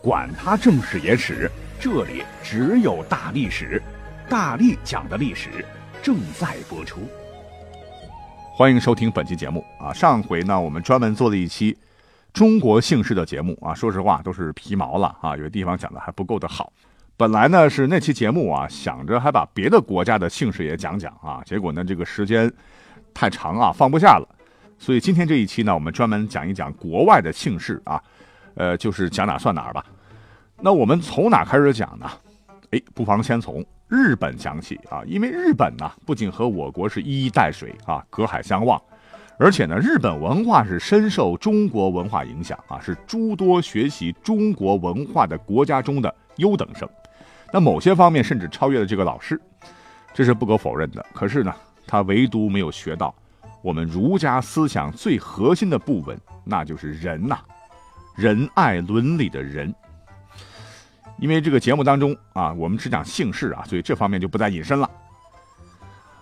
管他正史野史。这里只有大历史，大力讲的历史正在播出。欢迎收听本期节目啊！上回呢，我们专门做了一期中国姓氏的节目啊，说实话都是皮毛了啊，有的地方讲的还不够的好。本来呢是那期节目啊，想着还把别的国家的姓氏也讲讲啊，结果呢这个时间太长啊，放不下了。所以今天这一期呢，我们专门讲一讲国外的姓氏啊，呃，就是讲哪算哪吧。那我们从哪开始讲呢？哎，不妨先从日本讲起啊，因为日本呢不仅和我国是一衣带水啊，隔海相望，而且呢，日本文化是深受中国文化影响啊，是诸多学习中国文化的国家中的优等生。那某些方面甚至超越了这个老师，这是不可否认的。可是呢，他唯独没有学到我们儒家思想最核心的部分，那就是仁呐，仁爱伦理的仁。因为这个节目当中啊，我们只讲姓氏啊，所以这方面就不再引申了。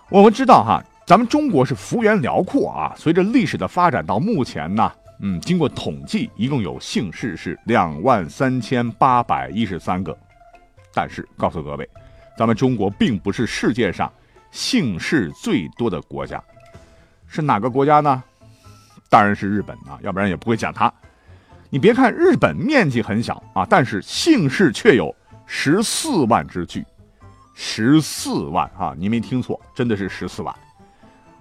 我们知道哈，咱们中国是幅员辽阔啊，随着历史的发展到目前呢，嗯，经过统计，一共有姓氏是两万三千八百一十三个。但是告诉各位，咱们中国并不是世界上姓氏最多的国家，是哪个国家呢？当然是日本啊，要不然也不会讲它。你别看日本面积很小啊，但是姓氏却有十四万之巨，十四万啊！你没听错，真的是十四万。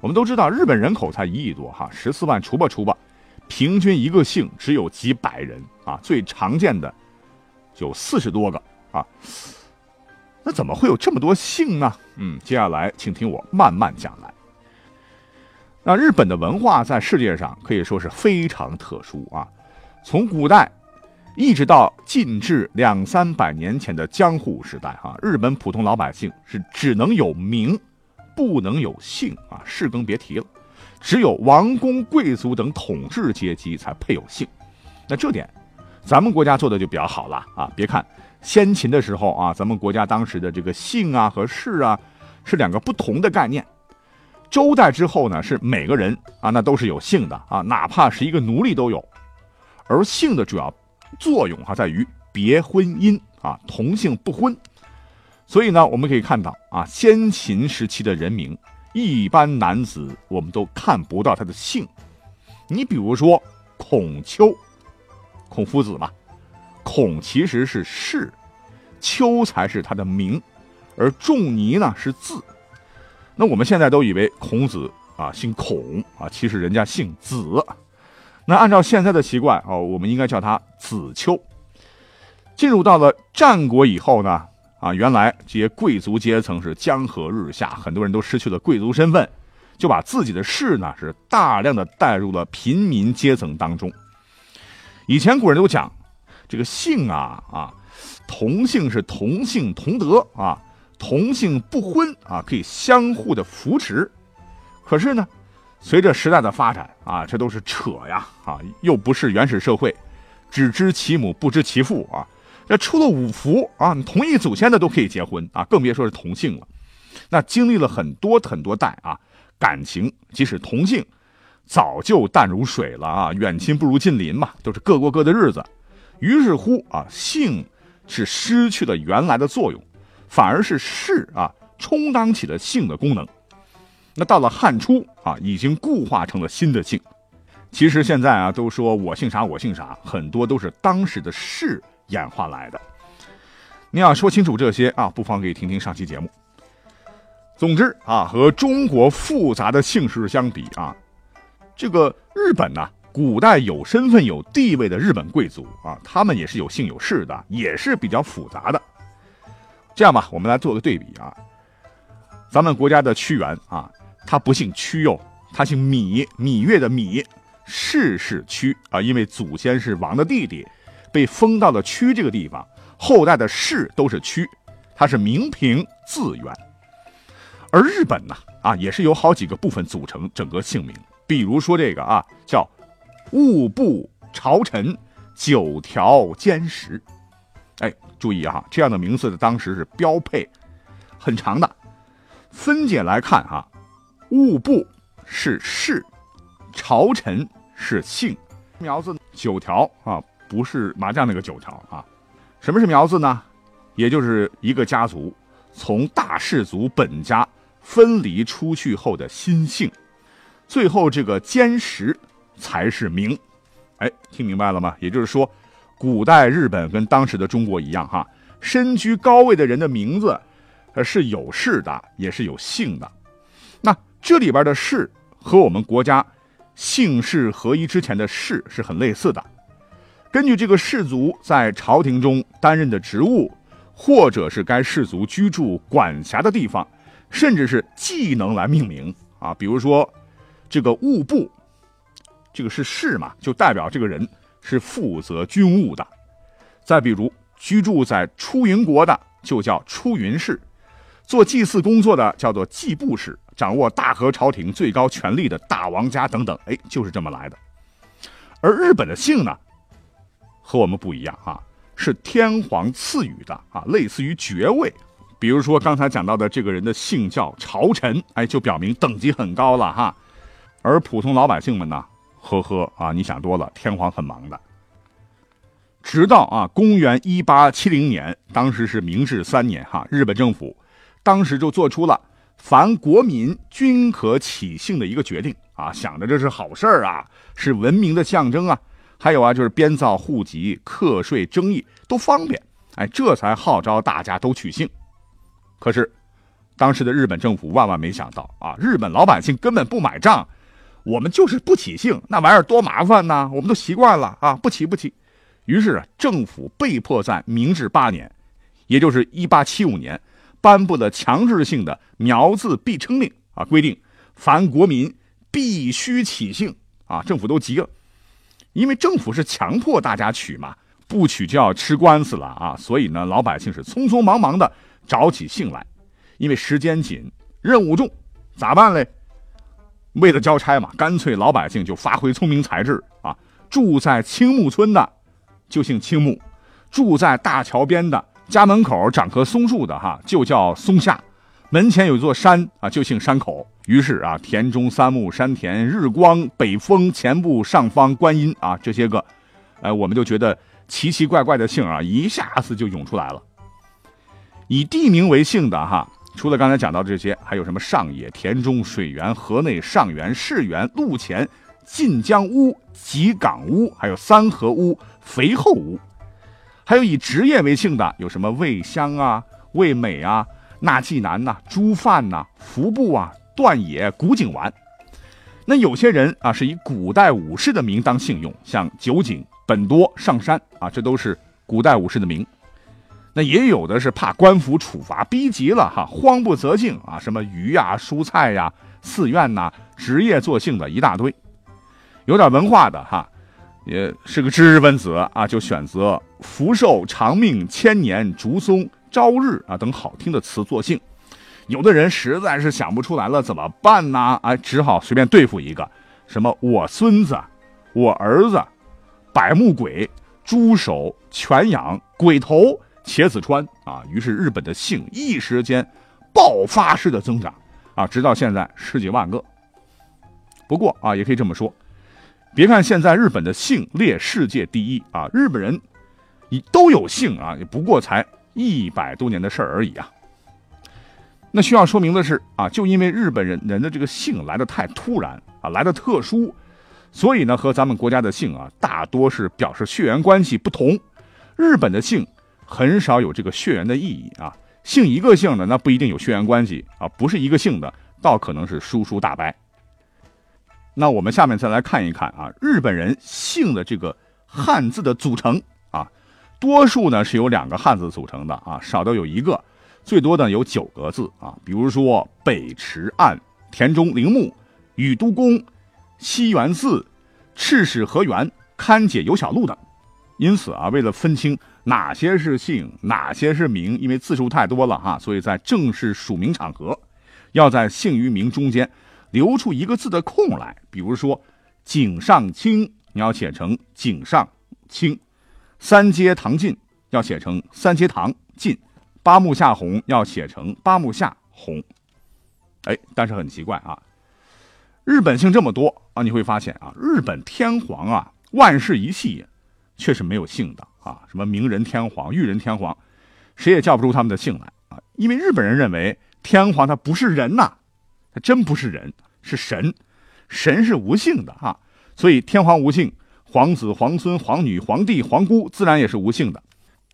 我们都知道日本人口才一亿多哈，十四万除吧除吧，平均一个姓只有几百人啊，最常见的有四十多个啊。那怎么会有这么多姓呢？嗯，接下来请听我慢慢讲来。那日本的文化在世界上可以说是非常特殊啊。从古代一直到近至两三百年前的江户时代，哈，日本普通老百姓是只能有名，不能有姓啊，氏更别提了。只有王公贵族等统治阶级才配有姓。那这点，咱们国家做的就比较好了啊。别看先秦的时候啊，咱们国家当时的这个姓啊和氏啊是两个不同的概念。周代之后呢，是每个人啊那都是有姓的啊，哪怕是一个奴隶都有。而姓的主要作用哈，在于别婚姻啊，同姓不婚。所以呢，我们可以看到啊，先秦时期的人名，一般男子我们都看不到他的姓。你比如说孔丘，孔夫子嘛，孔其实是氏，丘才是他的名，而仲尼呢是字。那我们现在都以为孔子啊姓孔啊，其实人家姓子。那按照现在的习惯哦，我们应该叫他子秋。进入到了战国以后呢，啊，原来这些贵族阶层是江河日下，很多人都失去了贵族身份，就把自己的氏呢是大量的带入了平民阶层当中。以前古人都讲，这个姓啊啊，同姓是同姓同德啊，同姓不婚啊，可以相互的扶持。可是呢？随着时代的发展啊，这都是扯呀啊！又不是原始社会，只知其母不知其父啊。这出了五福啊，你同一祖先的都可以结婚啊，更别说是同姓了。那经历了很多很多代啊，感情即使同姓，早就淡如水了啊。远亲不如近邻嘛，都是各过各的日子。于是乎啊，姓是失去了原来的作用，反而是氏啊充当起了姓的功能。那到了汉初啊，已经固化成了新的姓。其实现在啊，都说我姓啥，我姓啥，很多都是当时的氏演化来的。你要说清楚这些啊，不妨可以听听上期节目。总之啊，和中国复杂的姓氏相比啊，这个日本呢，古代有身份有地位的日本贵族啊，他们也是有姓有氏的，也是比较复杂的。这样吧，我们来做个对比啊，咱们国家的屈原啊。他不姓屈哟，他姓芈，芈月的芈，氏是屈啊，因为祖先是王的弟弟，被封到了屈这个地方，后代的氏都是屈，他是名平字元。而日本呢，啊，也是由好几个部分组成整个姓名。比如说这个啊，叫务部朝臣九条兼实。哎，注意哈，这样的名字的当时是标配，很长的。分解来看哈，务部是氏，朝臣是姓，苗字九条啊，不是麻将那个九条啊。什么是苗字呢？也就是一个家族从大氏族本家分离出去后的新姓，最后这个坚实才是名。哎，听明白了吗？也就是说。古代日本跟当时的中国一样，哈，身居高位的人的名字，呃，是有氏的，也是有姓的。那这里边的氏和我们国家姓氏合一之前的氏是很类似的。根据这个氏族在朝廷中担任的职务，或者是该氏族居住管辖的地方，甚至是技能来命名啊。比如说，这个务部，这个是氏嘛，就代表这个人。是负责军务的，再比如居住在出云国的就叫出云氏，做祭祀工作的叫做祭部氏，掌握大和朝廷最高权力的大王家等等，哎，就是这么来的。而日本的姓呢，和我们不一样啊，是天皇赐予的啊，类似于爵位。比如说刚才讲到的这个人的姓叫朝臣，哎，就表明等级很高了哈。而普通老百姓们呢？呵呵啊，你想多了，天皇很忙的。直到啊，公元一八七零年，当时是明治三年，哈，日本政府当时就做出了凡国民均可起姓的一个决定啊，想着这是好事儿啊，是文明的象征啊。还有啊，就是编造户籍、课税、争议都方便，哎，这才号召大家都取姓。可是，当时的日本政府万万没想到啊，日本老百姓根本不买账。我们就是不起姓，那玩意儿多麻烦呐！我们都习惯了啊，不起不起。于是政府被迫在明治八年，也就是一八七五年，颁布了强制性的苗字必称令啊，规定凡国民必须起姓啊。政府都急了，因为政府是强迫大家取嘛，不取就要吃官司了啊。所以呢，老百姓是匆匆忙忙的找起姓来，因为时间紧，任务重，咋办嘞？为了交差嘛，干脆老百姓就发挥聪明才智啊！住在青木村的就姓青木，住在大桥边的家门口长棵松树的哈就叫松下，门前有座山啊就姓山口。于是啊，田中三木、山田、日光、北风、前部、上方、观音啊这些个，哎，我们就觉得奇奇怪怪的姓啊一下子就涌出来了。以地名为姓的哈。除了刚才讲到这些，还有什么上野、田中、水源、河内、上原、市源、陆前、晋江屋、吉港屋，还有三河屋、肥后屋，还有以职业为姓的，有什么魏香啊、魏美啊、纳纪南呐、朱范呐、服部啊、段野、古井丸。那有些人啊，是以古代武士的名当姓用，像酒井、本多、上山啊，这都是古代武士的名。那也有的是怕官府处罚逼急了哈，慌不择姓啊，什么鱼呀、蔬菜呀、寺院呐，职业作姓的一大堆。有点文化的哈，也是个知识分子啊，就选择福寿、长命、千年、竹松、朝日啊等好听的词作姓。有的人实在是想不出来了，怎么办呢？哎，只好随便对付一个，什么我孙子、我儿子、百目鬼、猪手、犬养、鬼头。茄子川啊，于是日本的姓一时间爆发式的增长啊，直到现在十几万个。不过啊，也可以这么说，别看现在日本的姓列世界第一啊，日本人你都有姓啊，也不过才一百多年的事儿而已啊。那需要说明的是啊，就因为日本人人的这个姓来的太突然啊，来的特殊，所以呢，和咱们国家的姓啊，大多是表示血缘关系不同。日本的姓。很少有这个血缘的意义啊，姓一个姓的那不一定有血缘关系啊，不是一个姓的倒可能是叔叔大伯。那我们下面再来看一看啊，日本人姓的这个汉字的组成啊，多数呢是由两个汉字组成的啊，少的有一个，最多的有九个字啊，比如说北池岸、田中铃木、宇都宫、西园寺、赤石河原、勘解有小路等。因此啊，为了分清。哪些是姓，哪些是名，因为字数太多了哈，所以在正式署名场合，要在姓与名中间留出一个字的空来。比如说，井上清，你要写成井上清；三阶堂进要写成三阶堂进；八木下红要写成八木下红。哎，但是很奇怪啊，日本姓这么多啊，你会发现啊，日本天皇啊，万世一系却是没有姓的。啊，什么明仁天皇、裕仁天皇，谁也叫不出他们的姓来啊！因为日本人认为天皇他不是人呐，他真不是人，是神，神是无姓的啊，所以天皇无姓，皇子、皇孙、皇女、皇帝、皇姑自然也是无姓的。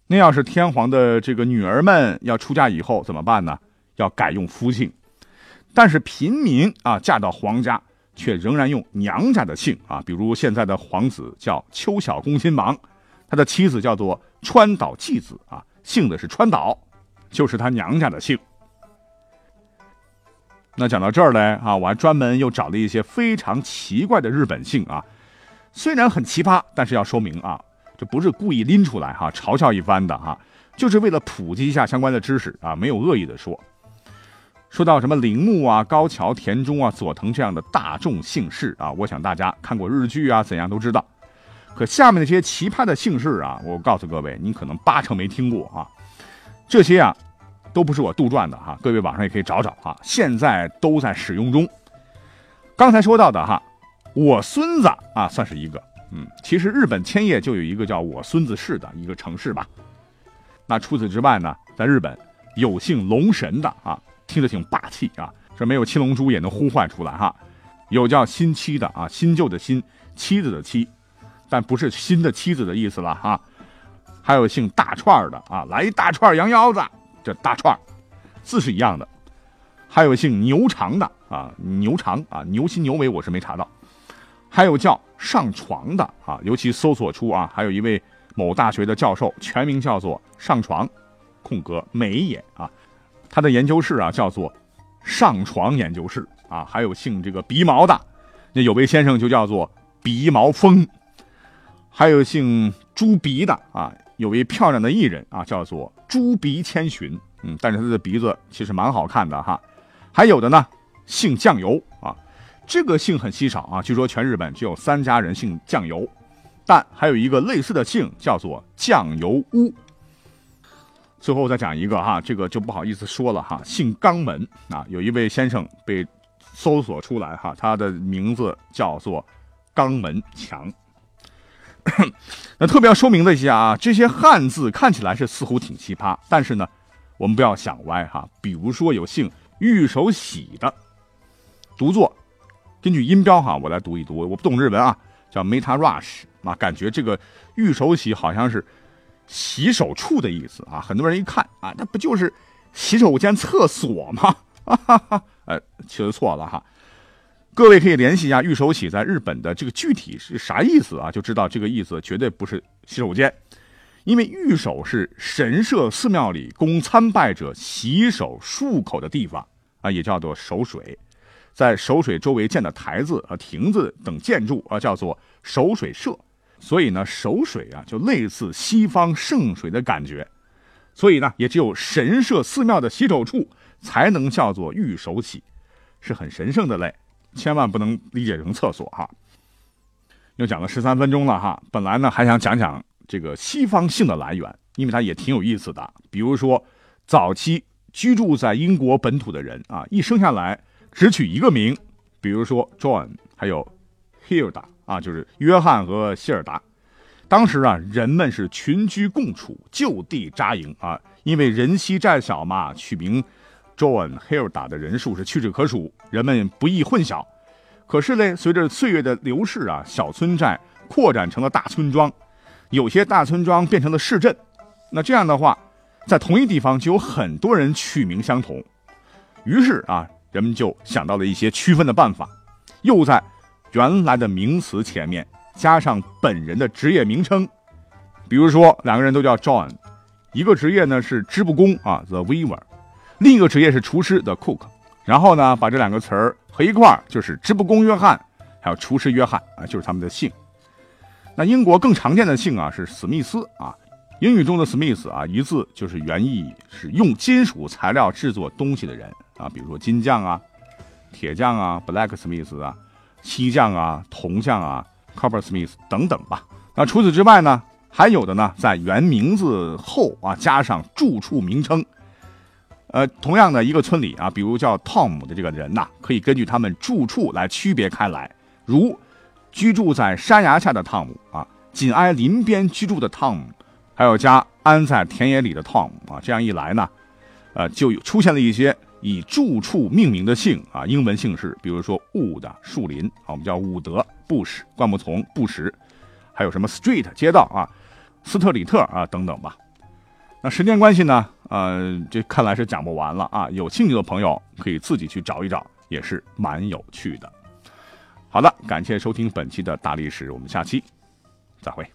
那要是天皇的这个女儿们要出嫁以后怎么办呢？要改用夫姓，但是平民啊嫁到皇家却仍然用娘家的姓啊，比如现在的皇子叫秋小宫亲王。他的妻子叫做川岛纪子啊，姓的是川岛，就是他娘家的姓。那讲到这儿呢，啊，我还专门又找了一些非常奇怪的日本姓啊，虽然很奇葩，但是要说明啊，这不是故意拎出来哈嘲笑一番的哈，就是为了普及一下相关的知识啊，没有恶意的说。说到什么铃木啊、高桥、田中啊、佐藤这样的大众姓氏啊，我想大家看过日剧啊，怎样都知道。可下面那些奇葩的姓氏啊，我告诉各位，你可能八成没听过啊。这些啊，都不是我杜撰的哈，各位网上也可以找找啊，现在都在使用中。刚才说到的哈，我孙子啊，算是一个。嗯，其实日本千叶就有一个叫我孙子市的一个城市吧。那除此之外呢，在日本有姓龙神的啊，听着挺霸气啊，这没有七龙珠也能呼唤出来哈。有叫新妻的啊，新旧的新，妻子的妻。但不是新的妻子的意思了哈，还有姓大串的啊，来一大串羊腰子，这大串字是一样的。还有姓牛长的啊，牛长啊，牛心牛尾我是没查到。还有叫上床的啊，尤其搜索出啊，还有一位某大学的教授，全名叫做上床空格美也啊，他的研究室啊叫做上床研究室啊。还有姓这个鼻毛的，那有位先生就叫做鼻毛峰。还有姓朱鼻的啊，有位漂亮的艺人啊，叫做猪鼻千寻，嗯，但是他的鼻子其实蛮好看的哈。还有的呢，姓酱油啊，这个姓很稀少啊，据说全日本只有三家人姓酱油，但还有一个类似的姓叫做酱油屋。最后再讲一个哈，这个就不好意思说了哈，姓肛门啊，有一位先生被搜索出来哈，他的名字叫做肛门强。那特别要说明的一下啊，这些汉字看起来是似乎挺奇葩，但是呢，我们不要想歪哈。比如说有姓玉手洗的，读作，根据音标哈，我来读一读，我不懂日文啊，叫 Meta Rush 啊，感觉这个玉手洗好像是洗手处的意思啊。很多人一看啊，那不就是洗手间厕所吗？哈哈哈，呃，其实错了哈。各位可以联系一下玉手洗在日本的这个具体是啥意思啊？就知道这个意思绝对不是洗手间，因为玉手是神社寺庙里供参拜者洗手漱口的地方啊，也叫做守水，在守水周围建的台子啊、亭子等建筑啊，叫做守水社。所以呢，守水啊，就类似西方圣水的感觉。所以呢，也只有神社寺庙的洗手处才能叫做玉手洗，是很神圣的嘞。千万不能理解成厕所哈。又讲了十三分钟了哈，本来呢还想讲讲这个西方姓的来源，因为它也挺有意思的。比如说，早期居住在英国本土的人啊，一生下来只取一个名，比如说 John，还有 Hilda 啊，就是约翰和希尔达。当时啊，人们是群居共处，就地扎营啊，因为人稀债小嘛，取名。John Hilda 的人数是屈指可数，人们不易混淆。可是呢，随着岁月的流逝啊，小村寨扩展成了大村庄，有些大村庄变成了市镇。那这样的话，在同一地方就有很多人取名相同。于是啊，人们就想到了一些区分的办法，又在原来的名词前面加上本人的职业名称。比如说，两个人都叫 John，一个职业呢是织布工啊，The Weaver。另一个职业是厨师，the cook，然后呢，把这两个词儿合一块儿，就是织布工约翰，还有厨师约翰啊，就是他们的姓。那英国更常见的姓啊是史密斯啊，英语中的 Smith 啊，一字就是原意是用金属材料制作东西的人啊，比如说金匠啊、铁匠啊、Blacksmith 啊、锡匠啊、铜匠啊、Coppersmith 等等吧。那除此之外呢，还有的呢，在原名字后啊加上住处名称。呃，同样的一个村里啊，比如叫 Tom 的这个人呐，可以根据他们住处来区别开来，如居住在山崖下的汤姆啊，紧挨林边居住的汤姆。还有家安在田野里的 Tom 啊，这样一来呢，呃，就出现了一些以住处命名的姓啊，英文姓氏，比如说 Wood 树林啊，我们叫伍德 Bush 灌木丛布什，还有什么 Street 街道啊，斯特里特啊等等吧。那时间关系呢，呃，这看来是讲不完了啊。有兴趣的朋友可以自己去找一找，也是蛮有趣的。好的，感谢收听本期的大历史，我们下期再会。